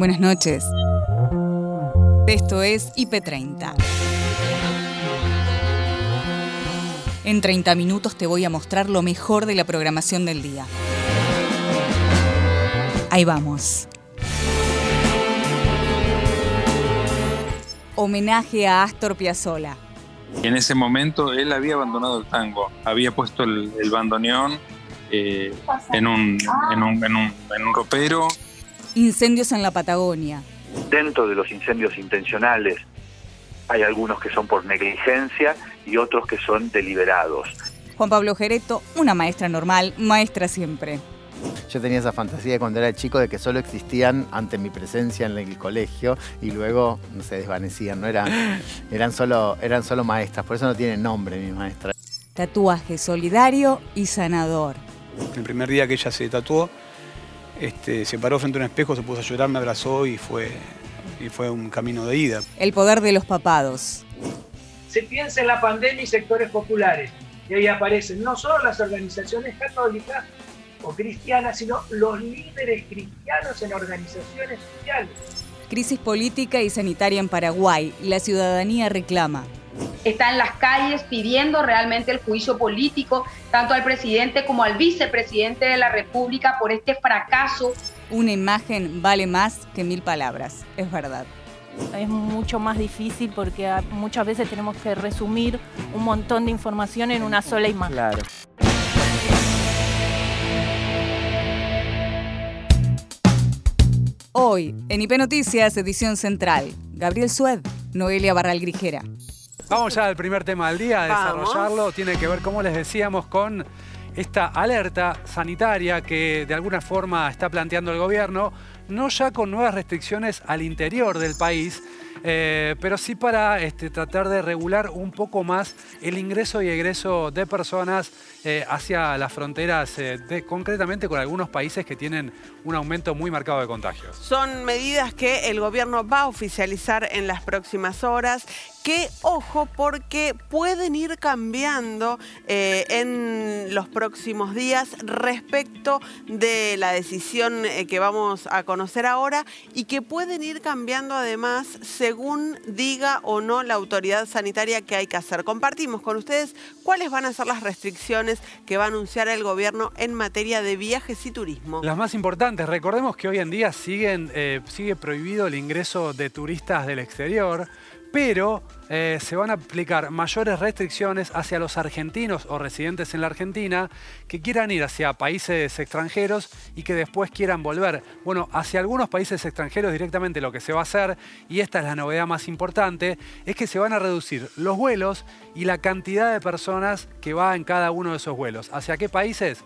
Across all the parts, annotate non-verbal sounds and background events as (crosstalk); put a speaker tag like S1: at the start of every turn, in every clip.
S1: Buenas noches. Esto es IP30. En 30 minutos te voy a mostrar lo mejor de la programación del día. Ahí vamos. Homenaje a Astor Piazzolla.
S2: En ese momento él había abandonado el tango, había puesto el, el bandoneón eh, en, un, en, un, en, un, en un ropero.
S1: Incendios en la Patagonia.
S3: Dentro de los incendios intencionales hay algunos que son por negligencia y otros que son deliberados.
S1: Juan Pablo Gereto, una maestra normal, maestra siempre.
S4: Yo tenía esa fantasía de cuando era chico de que solo existían ante mi presencia en el colegio y luego no se desvanecían, no eran, eran solo, eran solo maestras, por eso no tienen nombre mi maestra.
S1: Tatuaje solidario y sanador.
S5: El primer día que ella se tatuó, este, se paró frente a un espejo, se puso a llorar, me abrazó y fue, y fue un camino de ida.
S1: El poder de los papados.
S6: Se piensa en la pandemia y sectores populares, y ahí aparecen no solo las organizaciones católicas o cristianas, sino los líderes cristianos en organizaciones sociales.
S1: Crisis política y sanitaria en Paraguay. La ciudadanía reclama
S7: está en las calles pidiendo realmente el juicio político, tanto al presidente como al vicepresidente de la República por este fracaso.
S1: Una imagen vale más que mil palabras, es verdad.
S8: Es mucho más difícil porque muchas veces tenemos que resumir un montón de información en una sola imagen.
S4: Claro.
S1: Hoy, en IP Noticias, edición central, Gabriel Sued, Noelia Barral Grijera.
S9: Vamos ya al primer tema del día, a desarrollarlo. Tiene que ver, como les decíamos, con esta alerta sanitaria que de alguna forma está planteando el gobierno, no ya con nuevas restricciones al interior del país, eh, pero sí para este, tratar de regular un poco más el ingreso y egreso de personas eh, hacia las fronteras, eh, concretamente con algunos países que tienen un aumento muy marcado de contagios.
S10: Son medidas que el gobierno va a oficializar en las próximas horas que, ojo, porque pueden ir cambiando en los próximos días respecto de la decisión que vamos a conocer ahora y que pueden ir cambiando además según diga o no la autoridad sanitaria que hay que hacer. Compartimos con ustedes cuáles van a ser las restricciones que va a anunciar el gobierno en materia de viajes y turismo.
S9: Las más importantes, recordemos que hoy en día eh, sigue prohibido el ingreso de turistas del exterior, pero eh, se van a aplicar mayores restricciones hacia los argentinos o residentes en la Argentina que quieran ir hacia países extranjeros y que después quieran volver. Bueno, hacia algunos países extranjeros directamente lo que se va a hacer, y esta es la novedad más importante, es que se van a reducir los vuelos y la cantidad de personas que va en cada uno de esos vuelos. ¿Hacia qué países?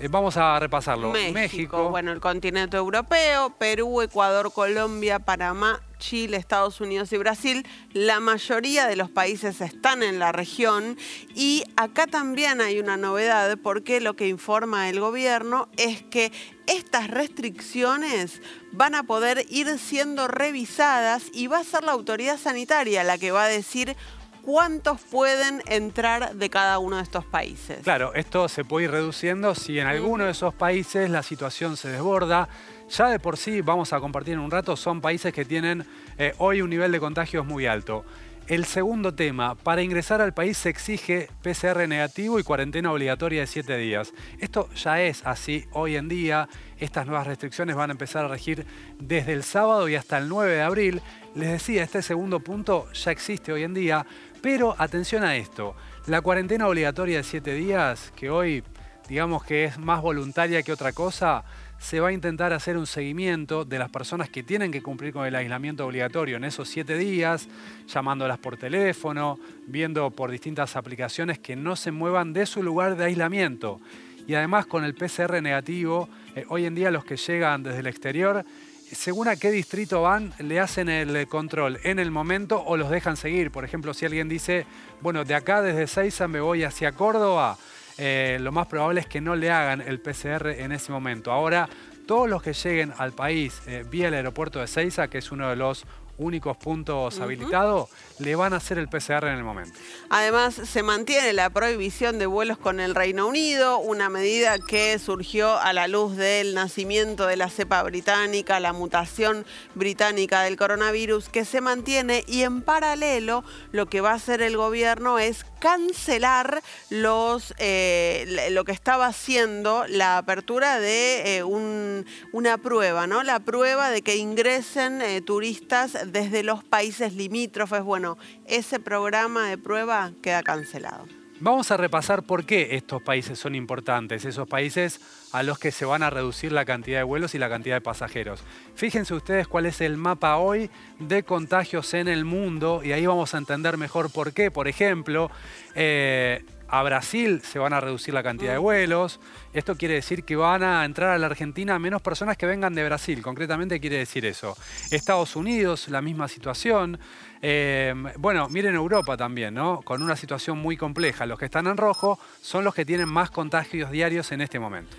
S9: Eh, vamos a repasarlo.
S10: México, bueno, el continente europeo, Perú, Ecuador, Colombia, Panamá, Chile, Estados Unidos y Brasil. La mayoría de los países están en la región y acá también hay una novedad porque lo que informa el gobierno es que estas restricciones van a poder ir siendo revisadas y va a ser la autoridad sanitaria la que va a decir cuántos pueden entrar de cada uno de estos países.
S9: Claro, esto se puede ir reduciendo si en alguno de esos países la situación se desborda. Ya de por sí, vamos a compartir en un rato, son países que tienen eh, hoy un nivel de contagios muy alto. El segundo tema, para ingresar al país se exige PCR negativo y cuarentena obligatoria de 7 días. Esto ya es así hoy en día. Estas nuevas restricciones van a empezar a regir desde el sábado y hasta el 9 de abril. Les decía, este segundo punto ya existe hoy en día, pero atención a esto, la cuarentena obligatoria de 7 días, que hoy digamos que es más voluntaria que otra cosa, se va a intentar hacer un seguimiento de las personas que tienen que cumplir con el aislamiento obligatorio en esos siete días, llamándolas por teléfono, viendo por distintas aplicaciones que no se muevan de su lugar de aislamiento. Y además con el PCR negativo, eh, hoy en día los que llegan desde el exterior, según a qué distrito van, le hacen el control en el momento o los dejan seguir. Por ejemplo, si alguien dice, bueno, de acá desde Seiza me voy hacia Córdoba, eh, lo más probable es que no le hagan el PCR en ese momento. Ahora, todos los que lleguen al país eh, vía el aeropuerto de Ceiza, que es uno de los únicos puntos habilitados, le van a hacer el PCR en el momento.
S10: Además, se mantiene la prohibición de vuelos con el Reino Unido, una medida que surgió a la luz del nacimiento de la cepa británica, la mutación británica del coronavirus, que se mantiene y en paralelo lo que va a hacer el gobierno es cancelar los, eh, lo que estaba haciendo la apertura de eh, una prueba, ¿no? La prueba de que ingresen eh, turistas desde los países limítrofes. Bueno, ese programa de prueba queda cancelado.
S9: Vamos a repasar por qué estos países son importantes, esos países a los que se van a reducir la cantidad de vuelos y la cantidad de pasajeros. Fíjense ustedes cuál es el mapa hoy de contagios en el mundo y ahí vamos a entender mejor por qué. Por ejemplo, eh, a Brasil se van a reducir la cantidad de vuelos. Esto quiere decir que van a entrar a la Argentina menos personas que vengan de Brasil. Concretamente quiere decir eso. Estados Unidos, la misma situación. Eh, bueno, miren Europa también, ¿no? Con una situación muy compleja. Los que están en rojo son los que tienen más contagios diarios en este momento.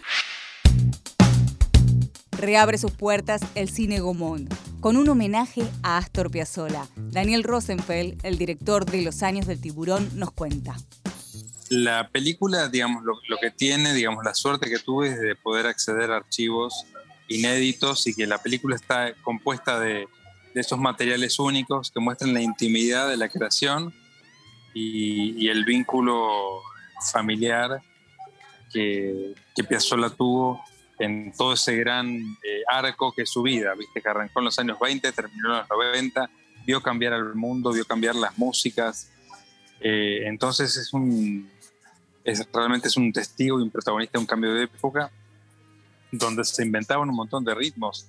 S1: Reabre sus puertas el Cine Gomón, con un homenaje a Astor Piazzolla. Daniel Rosenfeld, el director de Los Años del Tiburón, nos cuenta
S2: la película, digamos, lo, que tiene, digamos, la suerte que tuve es de poder acceder a archivos inéditos y que la película está compuesta de, esos materiales únicos que muestran la intimidad de la creación y, el vínculo familiar que, que Piazzolla tuvo en todo ese gran eh, arco que es su vida, viste que arrancó en los años 20, terminó en los 90, vio cambiar al mundo, vio cambiar las músicas, eh, entonces es un, es, realmente es un testigo y un protagonista de un cambio de época donde se inventaban un montón de ritmos.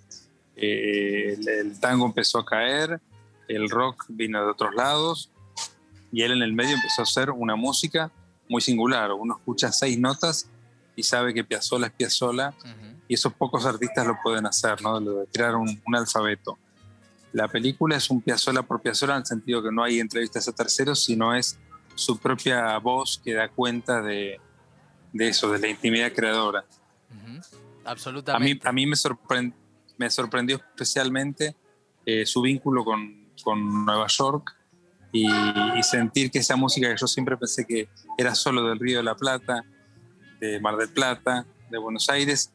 S2: Eh, el, tango empezó a caer, el rock vino de otros lados y él en el medio empezó a hacer una música muy singular. Uno escucha seis notas y sabe que Piazzolla es Piazzolla y esos pocos artistas lo pueden hacer, ¿no? de crear un, un, alfabeto. La película es un Piazzolla por Piazzolla en el sentido que no hay entrevistas a terceros, sino es su propia voz que da cuenta de, eso, de la intimidad creadora.
S11: Absolutamente.
S2: A mí, a mí me, me sorprendió especialmente eh, su vínculo con, Nueva York y, sentir que esa música que yo siempre pensé que era solo del Río de la Plata, de Mar del Plata, de Buenos Aires,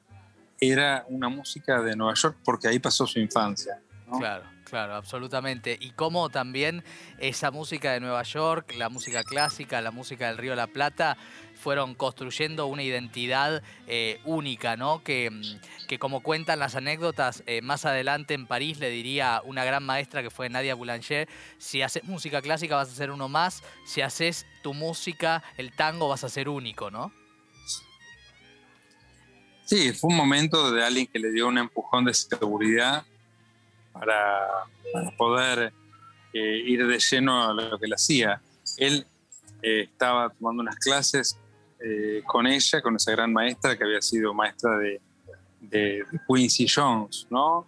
S2: era una música de Nueva York porque ahí pasó su infancia.
S11: Claro. Claro, absolutamente. Y cómo también esa música de Nueva York, la música clásica, la música del Río de la Plata, fueron construyendo una identidad eh, única, ¿no? Que, que, como cuentan las anécdotas, eh, más adelante en París le diría una gran maestra que fue Nadia Boulanger, si haces música clásica vas a ser uno más, si haces tu música, el tango, vas a ser único, ¿no?
S2: Sí, fue un momento de alguien que le dio un empujón de seguridad para, poder eh, ir de lleno a lo que él hacía. Él eh, estaba tomando unas clases eh, con ella, con esa gran maestra que había sido maestra de, Quincy Jones, ¿no?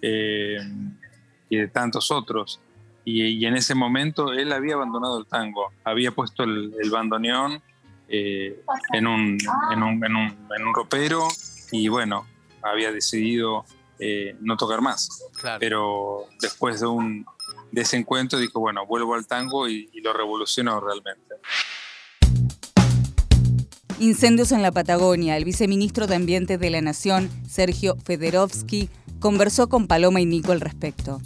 S2: y de tantos otros. Y, en ese momento él había abandonado el tango, había puesto el, bandoneón en, un, en, un, en, un, en un ropero y bueno, había decidido eh, no tocar más. Pero después de, un, de ese encuentro dijo, bueno, vuelvo al tango y, lo revolucionó realmente.
S1: Incendios en la Patagonia. El viceministro de Ambiente de la Nación, Sergio Federovsky, conversó con Paloma y Nico al respecto.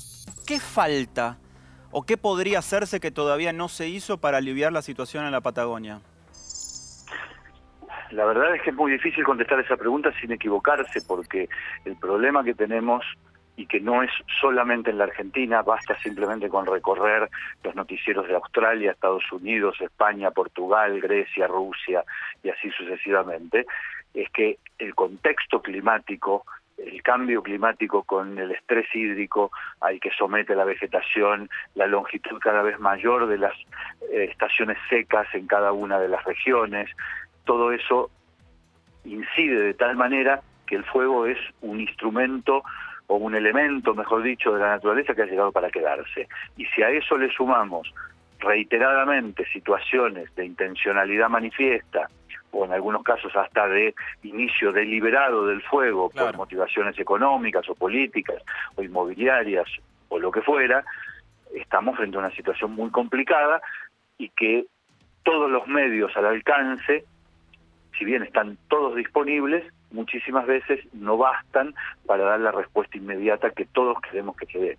S12: ¿Qué falta o qué podría hacerse que todavía no se hizo para aliviar la situación en la Patagonia?
S3: La verdad es que es muy difícil contestar esa pregunta sin equivocarse, porque el problema que tenemos y que no es solamente en la Argentina, basta simplemente con recorrer los noticieros de Australia, Estados Unidos, España, Portugal, Grecia, Rusia y así sucesivamente, es que el contexto climático, el cambio climático con el estrés hídrico al que somete la vegetación, la longitud cada vez mayor de las eh, estaciones secas en cada una de las regiones, todo eso incide de tal manera que el fuego es un instrumento o un elemento, mejor dicho, de la naturaleza que ha llegado para quedarse. Y si a eso le sumamos reiteradamente situaciones de intencionalidad manifiesta, o en algunos casos hasta de inicio deliberado del fuego por motivaciones económicas o políticas o inmobiliarias o lo que fuera, estamos frente a una situación muy complicada y que todos los medios al alcance, si bien están todos disponibles, muchísimas veces no bastan para dar la respuesta inmediata que todos queremos que se dé.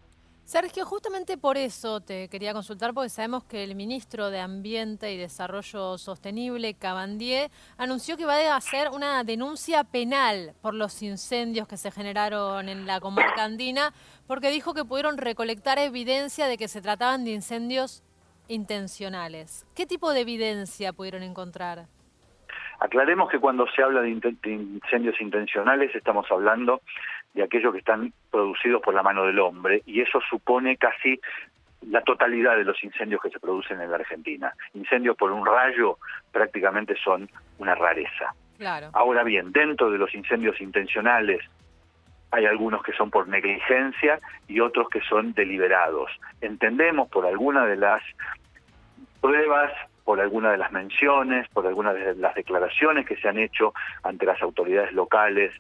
S13: Sergio, justamente por eso te quería consultar, porque sabemos que el ministro de Ambiente y Desarrollo Sostenible, Cabandier, anunció que va a hacer una denuncia penal por los incendios que se generaron en la comarca andina, porque dijo que pudieron recolectar evidencia de que se trataban de incendios intencionales. ¿Qué tipo de evidencia pudieron encontrar?
S3: Aclaremos que cuando se habla de incendios intencionales estamos hablando de aquellos que están producidos por la mano del hombre y eso supone casi la totalidad de los incendios que se producen en la Argentina. Incendios por un rayo prácticamente son una rareza. Ahora bien, dentro de los incendios intencionales hay algunos que son por negligencia y otros que son deliberados. Entendemos por alguna de las pruebas, por alguna de las menciones, por algunas de las declaraciones que se han hecho ante las autoridades locales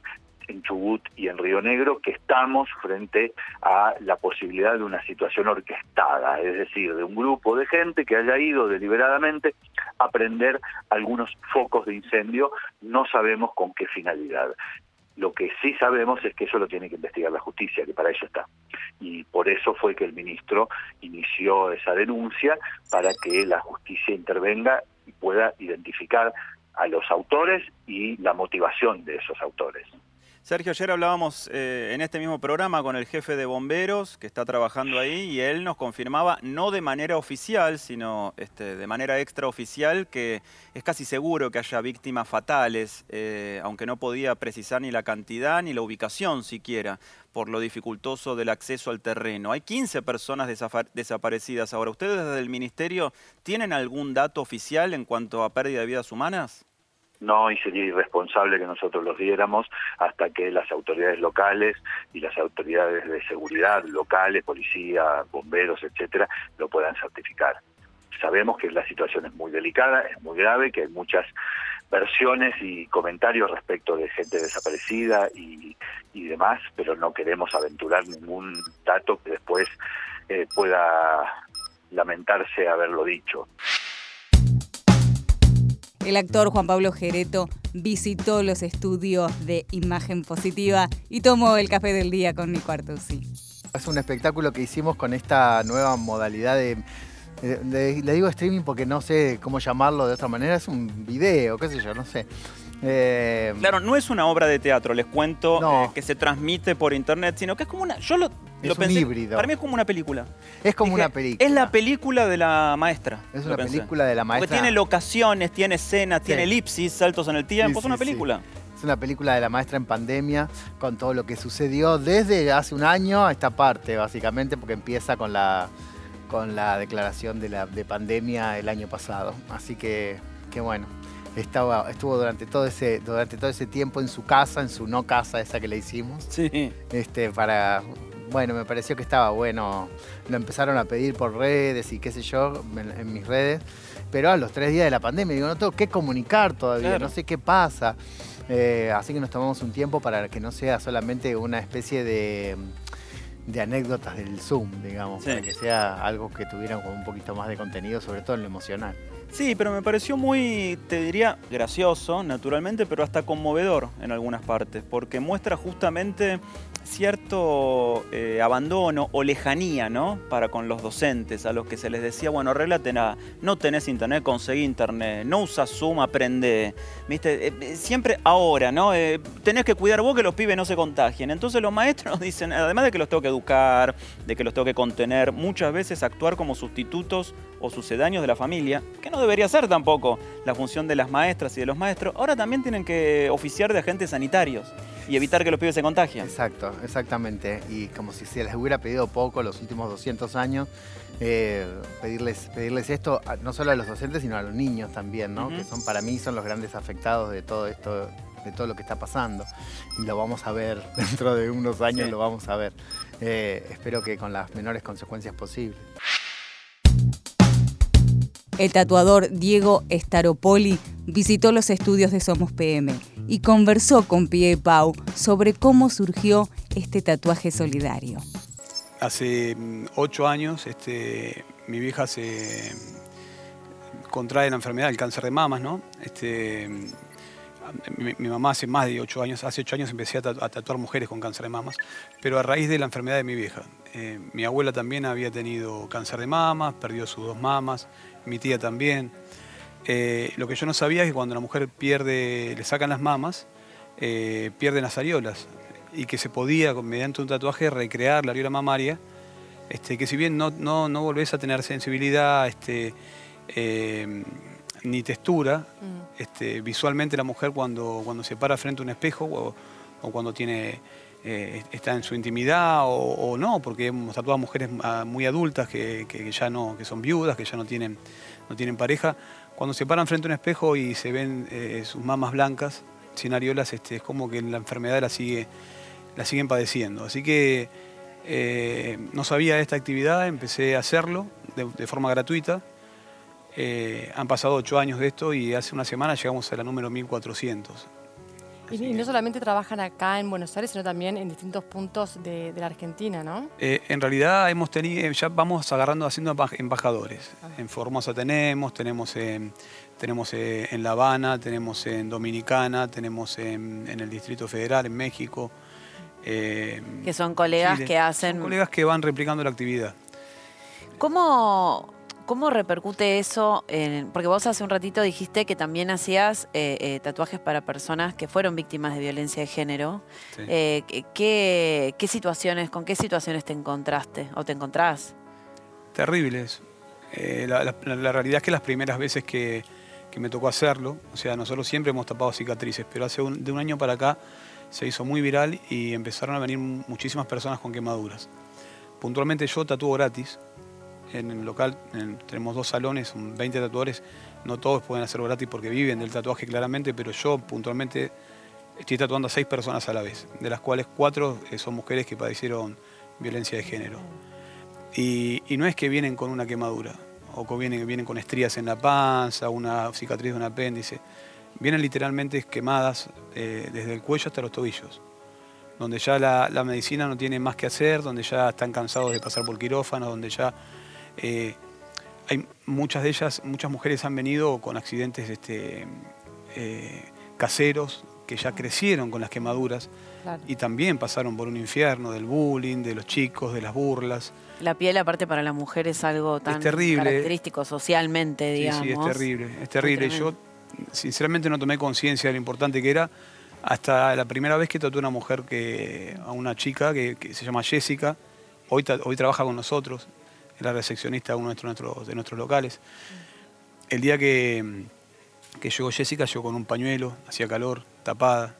S3: en Chubut y en Río Negro que estamos frente a la posibilidad de una situación orquestada, es decir, de un grupo de gente que haya ido deliberadamente a prender algunos focos de incendio, no sabemos con qué finalidad. Lo que sí sabemos es que eso lo tiene que investigar la justicia, que para eso está. Y por eso fue que el ministro inició esa denuncia para que la justicia intervenga y pueda identificar a los autores y la motivación de esos autores.
S12: Sergio, ayer hablábamos eh, en este mismo programa con el jefe de bomberos que está trabajando ahí y él nos confirmaba, no de manera oficial, sino este, de manera extraoficial, que es casi seguro que haya víctimas fatales, eh, aunque no podía precisar ni la cantidad ni la ubicación siquiera por lo dificultoso del acceso al terreno. Hay 15 personas desaparecidas ahora. ¿Ustedes desde el Ministerio tienen algún dato oficial en cuanto a pérdida de vidas humanas?
S3: No y sería irresponsable que nosotros los diéramos hasta que las autoridades locales y las autoridades de seguridad locales, policía, bomberos, etcétera, lo puedan certificar. Sabemos que la situación es muy delicada, es muy grave, que hay muchas versiones y comentarios respecto de gente desaparecida y, demás, pero no queremos aventurar ningún dato que después eh, pueda lamentarse haberlo dicho.
S1: El actor Juan Pablo Gereto visitó los estudios de Imagen Positiva y tomó el café del día con Nico Artusi.
S4: Es un espectáculo que hicimos con esta nueva modalidad de, le digo streaming porque no sé cómo llamarlo de otra manera, es un video, qué sé yo, no sé.
S12: Eh, claro, no es una obra de teatro, les cuento, eh, que se transmite por internet, sino que es como una. Yo lo,
S4: es un híbrido.
S12: Para mí es como una película.
S4: Es como una película.
S12: Es la película de la maestra.
S4: Es una película de la maestra.
S12: Porque tiene locaciones, tiene escenas, tiene elipsis, saltos en el tiempo. es una película.
S4: Es una película de la maestra en pandemia, con todo lo que sucedió desde hace un año a esta parte, básicamente, porque empieza con la, con la declaración de, la, de pandemia el año pasado. Así que, qué bueno estaba, estuvo durante todo ese, durante todo ese tiempo en su casa, en su no casa esa que le hicimos.
S12: Sí.
S4: Este, para. Bueno, me pareció que estaba bueno. Lo empezaron a pedir por redes y qué sé yo, en, mis redes. Pero a los tres días de la pandemia, digo, no tengo que comunicar todavía, no sé qué pasa. Eh, así que nos tomamos un tiempo para que no sea solamente una especie de, de anécdotas del Zoom, digamos, para que sea algo que tuviera un poquito más de contenido, sobre todo en lo emocional.
S12: Sí, pero me pareció muy, te diría, gracioso, naturalmente, pero hasta conmovedor en algunas partes, porque muestra justamente cierto eh, abandono o lejanía, ¿no? Para con los docentes, a los que se les decía, bueno, arreglate nada, no tenés internet, conseguí internet, no usas Zoom, aprende. ¿Viste? Eh, eh, siempre ahora, ¿no? tenés que cuidar vos que los pibes no se contagien. Entonces los maestros (laughs) dicen, además de que los tengo que educar, de que los tengo que contener, muchas veces actuar como sustitutos o sucedáneos de la familia, que no debería ser tampoco la función de las maestras y de los maestros, ahora también tienen que oficiar de agentes sanitarios y evitar que los pibes se contagien.
S4: Exacto, exactamente. Y como si se les hubiera pedido poco los últimos 200 años, eh, pedirles, pedirles esto no solo a los docentes, sino a los niños también, ¿no? Que son para mí son los grandes afectados de todo esto, de todo lo que está pasando. Y lo vamos a ver (laughs) dentro de unos años, lo vamos a ver. Eh, espero que con las menores consecuencias posibles.
S1: El tatuador Diego Staropoli visitó los estudios de Somos PM y conversó con Pie Pau sobre cómo surgió este tatuaje solidario.
S5: hace mm, ocho años este, mi vieja se contrae la enfermedad, el cáncer de mamas, ¿no? Este, mi, mamá hace más de ocho años, hace ocho años empecé a, tatuar mujeres con cáncer de mamas, pero a raíz de la enfermedad de mi vieja. Eh, mi abuela también había tenido cáncer de mamas, perdió sus dos mamas, mi tía también. Eh, lo que yo no sabía es que cuando la mujer pierde, le sacan las mamas, eh, pierden las areolas y que se podía, mediante un tatuaje, recrear la areola mamaria, este, que si bien no, no, no volvés a tener sensibilidad, este, ni textura. Mm. Este, visualmente la mujer cuando, cuando se para frente a un espejo o, cuando tiene, eh, está en su intimidad o, no, porque hemos tatuado a mujeres ah, muy adultas que, ya no, que son viudas, que ya no tienen, no tienen pareja. Cuando se paran frente a un espejo y se ven eh, sus mamas blancas, sin areolas, este, es como que la enfermedad la, sigue, la siguen padeciendo. Así que eh, no sabía esta actividad, empecé a hacerlo de forma gratuita. Eh, han pasado ocho años de esto y hace una semana llegamos a la número 1400.
S14: Y, no solamente trabajan acá en Buenos Aires, sino también en distintos puntos de, la Argentina, ¿no?
S5: Eh, en realidad hemos tenido, ya vamos agarrando haciendo embajadores. Ah. En Formosa tenemos, tenemos, en, tenemos eh, en La Habana, tenemos en Dominicana, tenemos en, el Distrito Federal, en México.
S15: que son colegas que hacen... Son
S5: colegas que van replicando la actividad.
S15: ¿Cómo ¿Cómo repercute eso? porque vos hace un ratito dijiste que también hacías eh, eh, tatuajes para personas que fueron víctimas de violencia de género. Eh, ¿qué, situaciones, ¿Con qué situaciones te encontraste o te encontrás?
S5: Terribles. La, realidad es que las primeras veces que, me tocó hacerlo, o sea, nosotros siempre hemos tapado cicatrices, pero hace de un año para acá se hizo muy viral y empezaron a venir muchísimas personas con quemaduras. Puntualmente yo tatúo gratis, en el local tenemos dos salones, 20 tatuadores, no todos pueden hacerlo gratis porque viven del tatuaje claramente, pero yo puntualmente estoy tatuando a seis personas a la vez, de las cuales cuatro eh, son mujeres que padecieron violencia de género. Y, no es que vienen con una quemadura, o vienen, vienen con estrías en la panza, una cicatriz de un apéndice, vienen literalmente quemadas eh, desde el cuello hasta los tobillos donde ya la, la, medicina no tiene más que hacer, donde ya están cansados de pasar por quirófano, donde ya eh, hay muchas de ellas, muchas mujeres han venido con accidentes este, eh, caseros que ya crecieron con las quemaduras y también pasaron por un infierno del bullying, de los chicos, de las burlas.
S15: La piel, aparte, para la mujer es algo tan característico socialmente, digamos.
S5: Sí, es terrible, es terrible. Yo, sinceramente, no tomé conciencia de lo importante que era hasta la primera vez que tatué a una mujer, que, a una chica que, se llama Jessica. Hoy, hoy trabaja con nosotros, era recepcionista de uno de nuestros, de nuestros locales. El día que, llegó Jessica, yo con un pañuelo, hacía calor, tapada.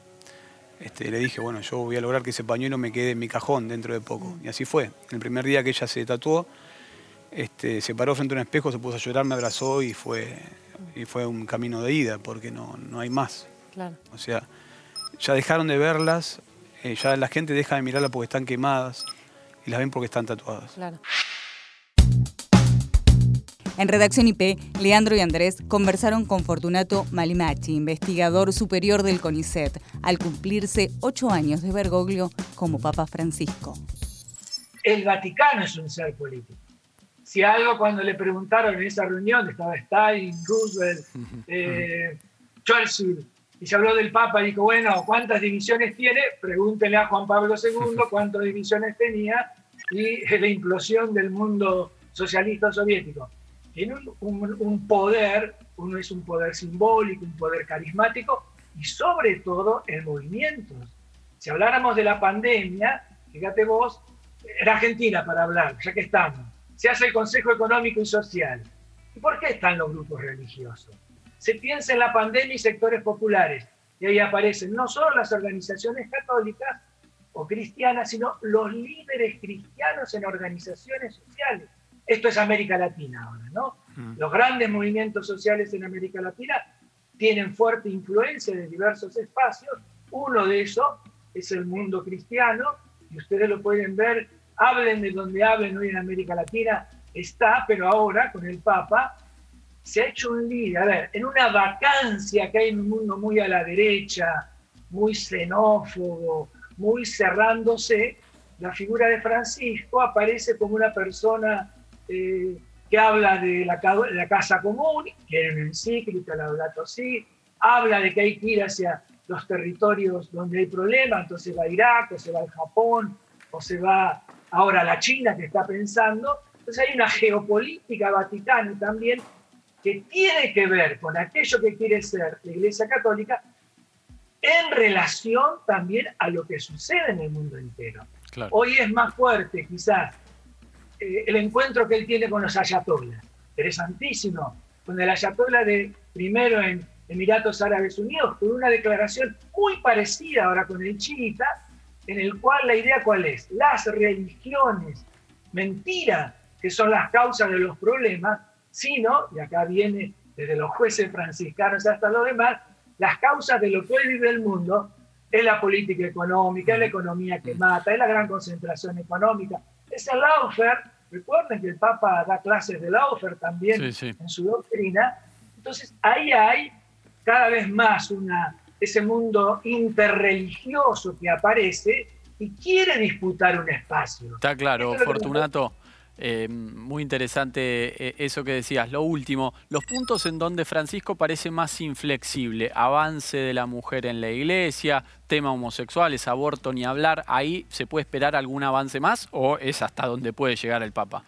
S5: Este, le dije, bueno, yo voy a lograr que ese pañuelo me quede en mi cajón dentro de poco. Y así fue. El primer día que ella se tatuó, este, se paró frente a un espejo, se puso a llorar, me abrazó y fue, y fue un camino de ida, porque no, no hay más.
S14: Claro.
S5: O sea, ya dejaron de verlas, eh, ya la gente deja de mirarlas porque están quemadas y las ven porque están tatuadas.
S14: Claro.
S1: En Redacción IP, Leandro y Andrés conversaron con Fortunato Malimachi, investigador superior del CONICET, al cumplirse ocho años de Bergoglio como Papa Francisco.
S6: El Vaticano es un ser político. Si algo cuando le preguntaron en esa reunión, estaba Stalin, Roosevelt, eh, Churchill, y se habló del Papa, dijo, bueno, ¿cuántas divisiones tiene? Pregúntele a Juan Pablo II (laughs) cuántas divisiones tenía y la implosión del mundo socialista soviético tiene un, poder, uno es un poder simbólico, un poder carismático y sobre todo en movimientos. Si habláramos de la pandemia, fíjate vos, era Argentina para hablar, ya que estamos, se hace el Consejo Económico y Social. ¿Y por qué están los grupos religiosos? Se piensa en la pandemia y sectores populares, y ahí aparecen no solo las organizaciones católicas o cristianas, sino los líderes cristianos en organizaciones sociales esto es América Latina ahora, ¿no? Mm. Los grandes movimientos sociales en América Latina tienen fuerte influencia de diversos espacios. Uno de esos es el mundo cristiano, y ustedes lo pueden ver, hablen de donde hablen hoy en América Latina, está, pero ahora con el Papa se ha hecho un líder. A ver, en una vacancia que hay en un mundo muy a la derecha, muy xenófobo, muy cerrándose, la figura de Francisco aparece como una persona eh, que habla de la, la, casa común, que en encíclica, la Laudato Si, habla de que hay que ir hacia los territorios donde hay problemas, entonces va a Irak, o se va al Japón, o se va ahora a la China que está pensando. Entonces hay una geopolítica vaticana también que tiene que ver con aquello que quiere ser la Iglesia Católica en relación también a lo que sucede en el mundo entero. Hoy es más fuerte quizás eh, el encuentro que él tiene con los ayatollas. Interesantísimo. Con el ayatollah de primero en Emiratos Árabes Unidos, con una declaración muy parecida ahora con el chiita, en el cual la idea cuál es? Las religiones, mentira, que son las causas de los problemas, sino, y acá viene desde los jueces franciscanos hasta los demás, las causas de lo que hoy vive el mundo es la política económica, es la economía que mata, es la gran concentración económica, es el lawfare. Recuerden que el Papa da clases de lawfare también en su doctrina. Entonces, ahí hay cada vez más una, ese mundo interreligioso que aparece y quiere disputar un espacio.
S16: Está claro, Fortunato. Eh, muy interesante eh, eso que decías. Lo último, los puntos en donde Francisco parece más inflexible, avance de la mujer en la iglesia, tema homosexuales, aborto ni hablar, ¿ahí se puede esperar algún avance más o es hasta donde puede llegar el Papa?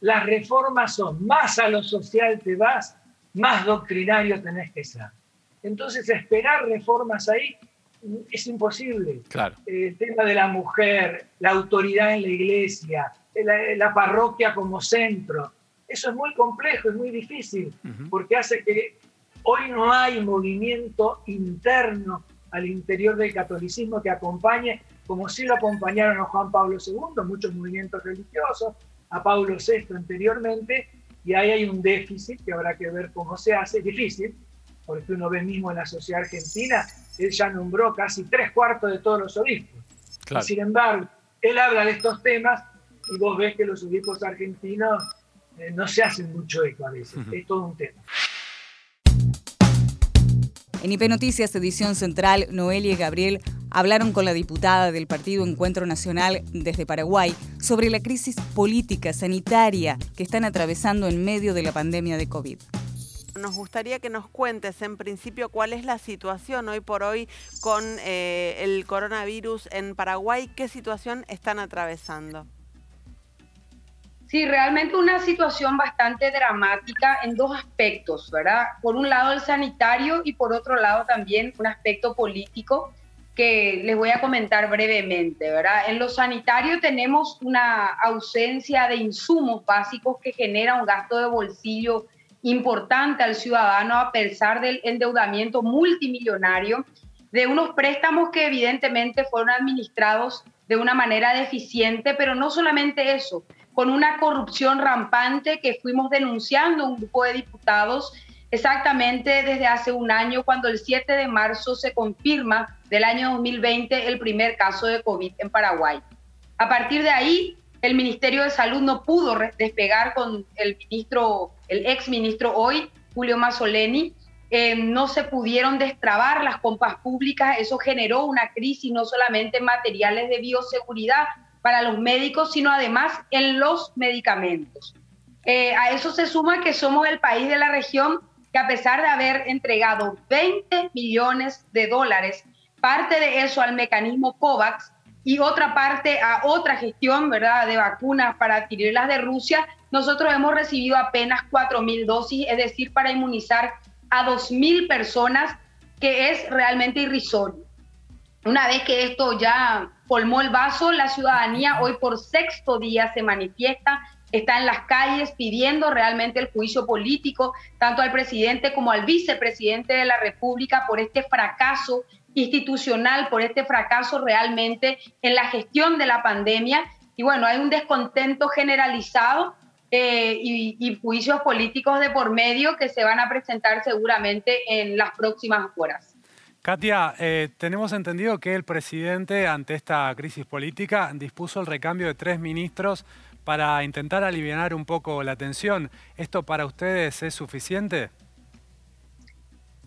S6: Las reformas son más a lo social te vas, más doctrinario tenés que ser. Entonces esperar reformas ahí es imposible.
S16: Claro.
S6: El tema de la mujer, la autoridad en la iglesia, la, parroquia como centro. Eso es muy complejo, es muy difícil, porque hace que hoy no hay movimiento interno al interior del catolicismo que acompañe, como sí lo acompañaron a Juan Pablo II, muchos movimientos religiosos, a Pablo VI anteriormente, y ahí hay un déficit que habrá que ver cómo se hace, difícil, porque uno ve mismo en la sociedad argentina, él ya nombró casi tres cuartos de todos los obispos. sin embargo, él habla de estos temas y vos ves que los equipos argentinos eh, no se hacen mucho eco a veces. Es todo un tema.
S1: En IP Noticias, edición central, Noelia y Gabriel hablaron con la diputada del Partido Encuentro Nacional desde Paraguay sobre la crisis política sanitaria que están atravesando en medio de la pandemia de COVID.
S10: Nos gustaría que nos cuentes en principio cuál es la situación hoy por hoy con eh, el coronavirus en Paraguay, qué situación están atravesando.
S7: Sí, realmente una situación bastante dramática en dos aspectos, ¿verdad? Por un lado el sanitario y por otro lado también un aspecto político que les voy a comentar brevemente, ¿verdad? En lo sanitario tenemos una ausencia de insumos básicos que genera un gasto de bolsillo importante al ciudadano a pesar del endeudamiento multimillonario de unos préstamos que evidentemente fueron administrados de una manera deficiente, pero no solamente eso, con una corrupción rampante que fuimos denunciando un grupo de diputados exactamente desde hace un año, cuando el 7 de marzo se confirma del año 2020 el primer caso de COVID en Paraguay. A partir de ahí, el Ministerio de Salud no pudo despegar con el ministro, el ex ministro hoy, Julio Mazzoleni, eh, no se pudieron destrabar las compras públicas, eso generó una crisis no solamente en materiales de bioseguridad, para los médicos, sino además en los medicamentos. Eh, a eso se suma que somos el país de la región que a pesar de haber entregado 20 millones de dólares, parte de eso al mecanismo COVAX y otra parte a otra gestión, ¿verdad?, de vacunas para adquirirlas de Rusia, nosotros hemos recibido apenas 4 mil dosis, es decir, para inmunizar a 2 mil personas, que es realmente irrisorio. Una vez que esto ya colmó el vaso, la ciudadanía hoy por sexto día se manifiesta, está en las calles pidiendo realmente el juicio político, tanto al presidente como al vicepresidente de la República por este fracaso institucional, por este fracaso realmente en la gestión de la pandemia. Y bueno, hay un descontento generalizado eh, y, y, juicios políticos de por medio que se van a presentar seguramente en las próximas horas.
S9: Katia, eh, tenemos entendido que el presidente, ante esta crisis política, dispuso el recambio de tres ministros para intentar aliviar un poco la tensión. ¿Esto para ustedes es suficiente?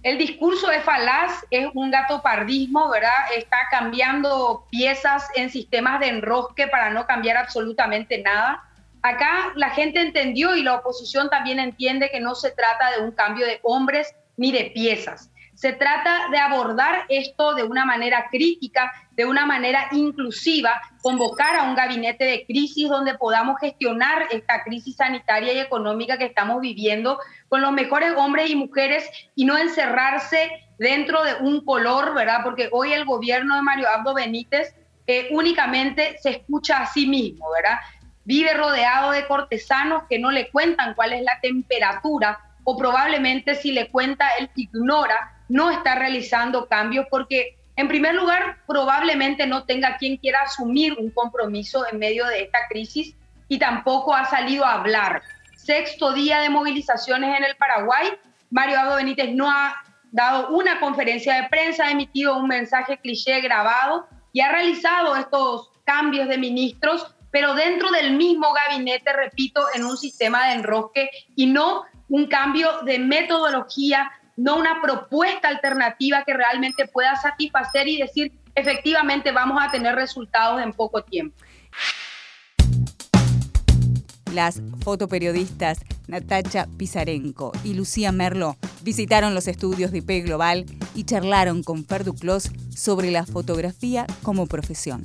S7: el discurso es falaz, es un gato pardismo, ¿verdad? Está cambiando piezas en sistemas de enrosque para no cambiar absolutamente nada. Acá la gente entendió y la oposición también entiende que no se trata de un cambio de hombres ni de piezas. Se trata de abordar esto de una manera crítica, de una manera inclusiva, convocar a un gabinete de crisis donde podamos gestionar esta crisis sanitaria y económica que estamos viviendo con los mejores hombres y mujeres y no encerrarse dentro de un color, ¿verdad? Porque hoy el gobierno de Mario Abdo Benítez eh, únicamente se escucha a sí mismo, ¿verdad? Vive rodeado de cortesanos que no le cuentan cuál es la temperatura o probablemente si le cuenta él ignora no está realizando cambios porque, en primer lugar, probablemente no tenga quien quiera asumir un compromiso en medio de esta crisis y tampoco ha salido a hablar. Sexto día de movilizaciones en el Paraguay, Mario Abdo Benítez no ha dado una conferencia de prensa, ha emitido un mensaje cliché grabado y ha realizado estos cambios de ministros, pero dentro del mismo gabinete, repito, en un sistema de enrosque y no un cambio de metodología no una propuesta alternativa que realmente pueda satisfacer y decir, efectivamente vamos a tener resultados en poco tiempo.
S1: Las fotoperiodistas Natacha Pizarenko y Lucía Merlo visitaron los estudios de IP Global y charlaron con Fer Duclos sobre la fotografía como profesión.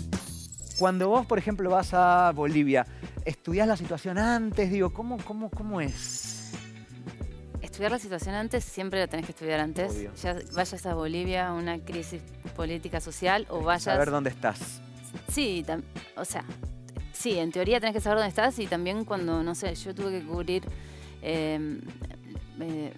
S17: Cuando vos, por ejemplo, vas a Bolivia, ¿estudias la situación antes? Digo, ¿cómo, cómo, cómo es?
S18: Estudiar la situación antes, siempre la tenés que estudiar antes. Ya vayas a Bolivia, una crisis política social, o vayas...
S17: Saber dónde estás.
S18: Sí, o sea, sí, en teoría tenés que saber dónde estás y también cuando, no sé, yo tuve que cubrir em, eh,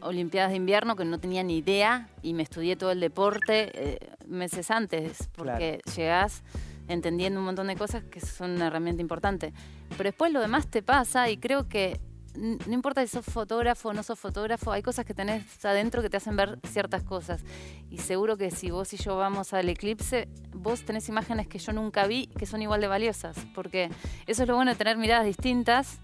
S18: Olimpiadas de invierno que no tenía ni idea y me estudié todo el deporte eh, meses antes, porque llegás entendiendo un montón de cosas que son una herramienta importante. Pero después lo demás te pasa y creo que no importa si sos fotógrafo o no sos fotógrafo, hay cosas que tenés adentro que te hacen ver ciertas cosas. Y seguro que si vos y yo vamos al eclipse, vos tenés imágenes que yo nunca vi que son igual de valiosas. Porque eso es lo bueno de tener miradas distintas,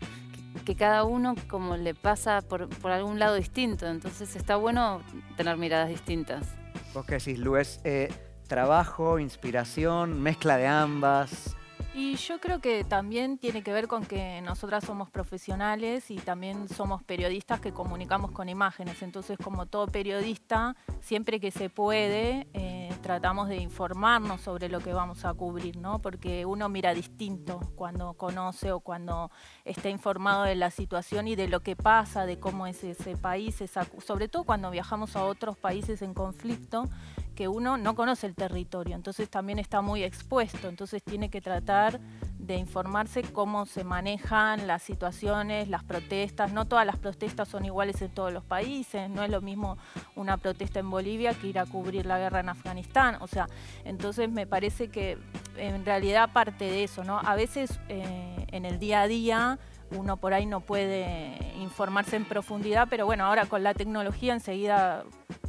S18: que, cada uno como le pasa por, algún lado distinto. Entonces está bueno tener miradas distintas.
S17: ¿Vos qué decís, Luis? Eh, trabajo, inspiración, mezcla de ambas.
S8: Y yo creo que también tiene que ver con que nosotras somos profesionales y también somos periodistas que comunicamos con imágenes. Entonces, como todo periodista, siempre que se puede, eh, tratamos de informarnos sobre lo que vamos a cubrir, ¿no? Porque uno mira distinto cuando conoce o cuando está informado de la situación y de lo que pasa, de cómo es ese país, sobre todo cuando viajamos a otros países en conflicto que uno no conoce el territorio, entonces también está muy expuesto, entonces tiene que tratar de informarse cómo se manejan las situaciones, las protestas. No todas las protestas son iguales en todos los países, no es lo mismo una protesta en Bolivia que ir a cubrir la guerra en Afganistán. O sea, entonces me parece que en realidad parte de eso, ¿no? A veces eh, en el día a día uno por ahí no puede informarse en profundidad, pero bueno, ahora con la tecnología enseguida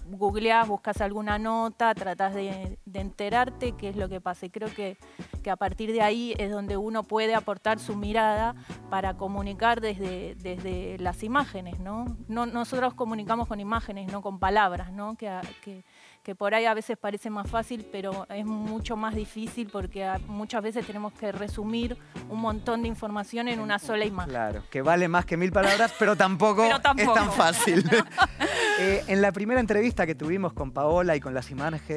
S8: googleás, buscas alguna nota, tratas de, enterarte qué es lo que pasa. Y creo que, a partir de ahí es donde uno puede aportar su mirada para comunicar desde, desde las imágenes, ¿no? Nosotros comunicamos con imágenes, no con palabras, ¿no? Que, que, por ahí a veces parece más fácil, pero es mucho más difícil porque muchas veces tenemos que resumir un montón de información en una sola imagen.
S17: Claro, que vale más que mil palabras, pero tampoco, es tan fácil. (laughs) Eh, en la primera entrevista que tuvimos con Paola y con las,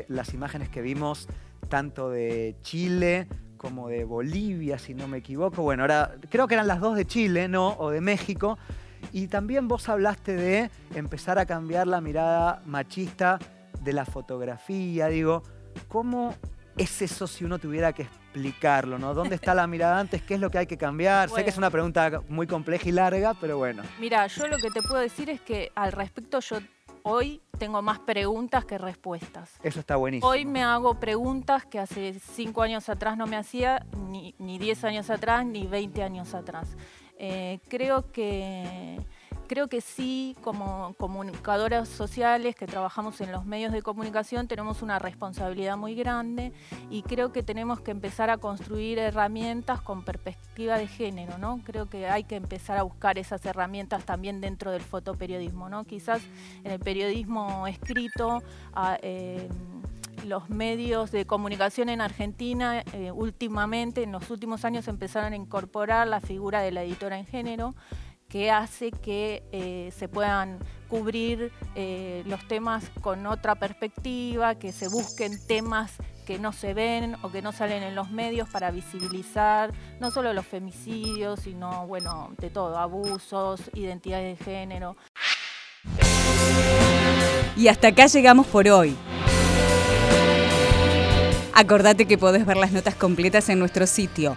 S17: las imágenes que vimos, tanto de Chile como de Bolivia, si no me equivoco, bueno, ahora creo que eran las dos de Chile, ¿no? O de México. Y también vos hablaste de empezar a cambiar la mirada machista de la fotografía, digo, ¿cómo es eso si uno tuviera que explicarlo, ¿no? ¿Dónde está la mirada antes? ¿Qué es lo que hay que cambiar? Sé que es una pregunta muy compleja y larga, pero bueno.
S8: Mira, yo lo que te puedo decir es que al respecto yo hoy tengo más preguntas que respuestas.
S17: Eso está buenísimo.
S8: Hoy me hago preguntas que hace cinco años atrás no me hacía, ni, diez años atrás, ni veinte años atrás. Eh, creo que creo que sí, como comunicadoras sociales que trabajamos en los medios de comunicación, tenemos una responsabilidad muy grande y creo que tenemos que empezar a construir herramientas con perspectiva de género, ¿no? Creo que hay que empezar a buscar esas herramientas también dentro del fotoperiodismo, ¿no? Quizás en el periodismo escrito, ah, eh, los medios de comunicación en Argentina eh, últimamente, en los últimos años, empezaron a incorporar la figura de la editora en género que hace que eh, se puedan cubrir eh, los temas con otra perspectiva, que se busquen temas que no se ven o que no salen en los medios para visibilizar no solo los femicidios, sino, bueno, de todo, abusos, identidades de género.
S1: Y hasta acá llegamos por hoy. Acordate que podés ver las notas completas en nuestro sitio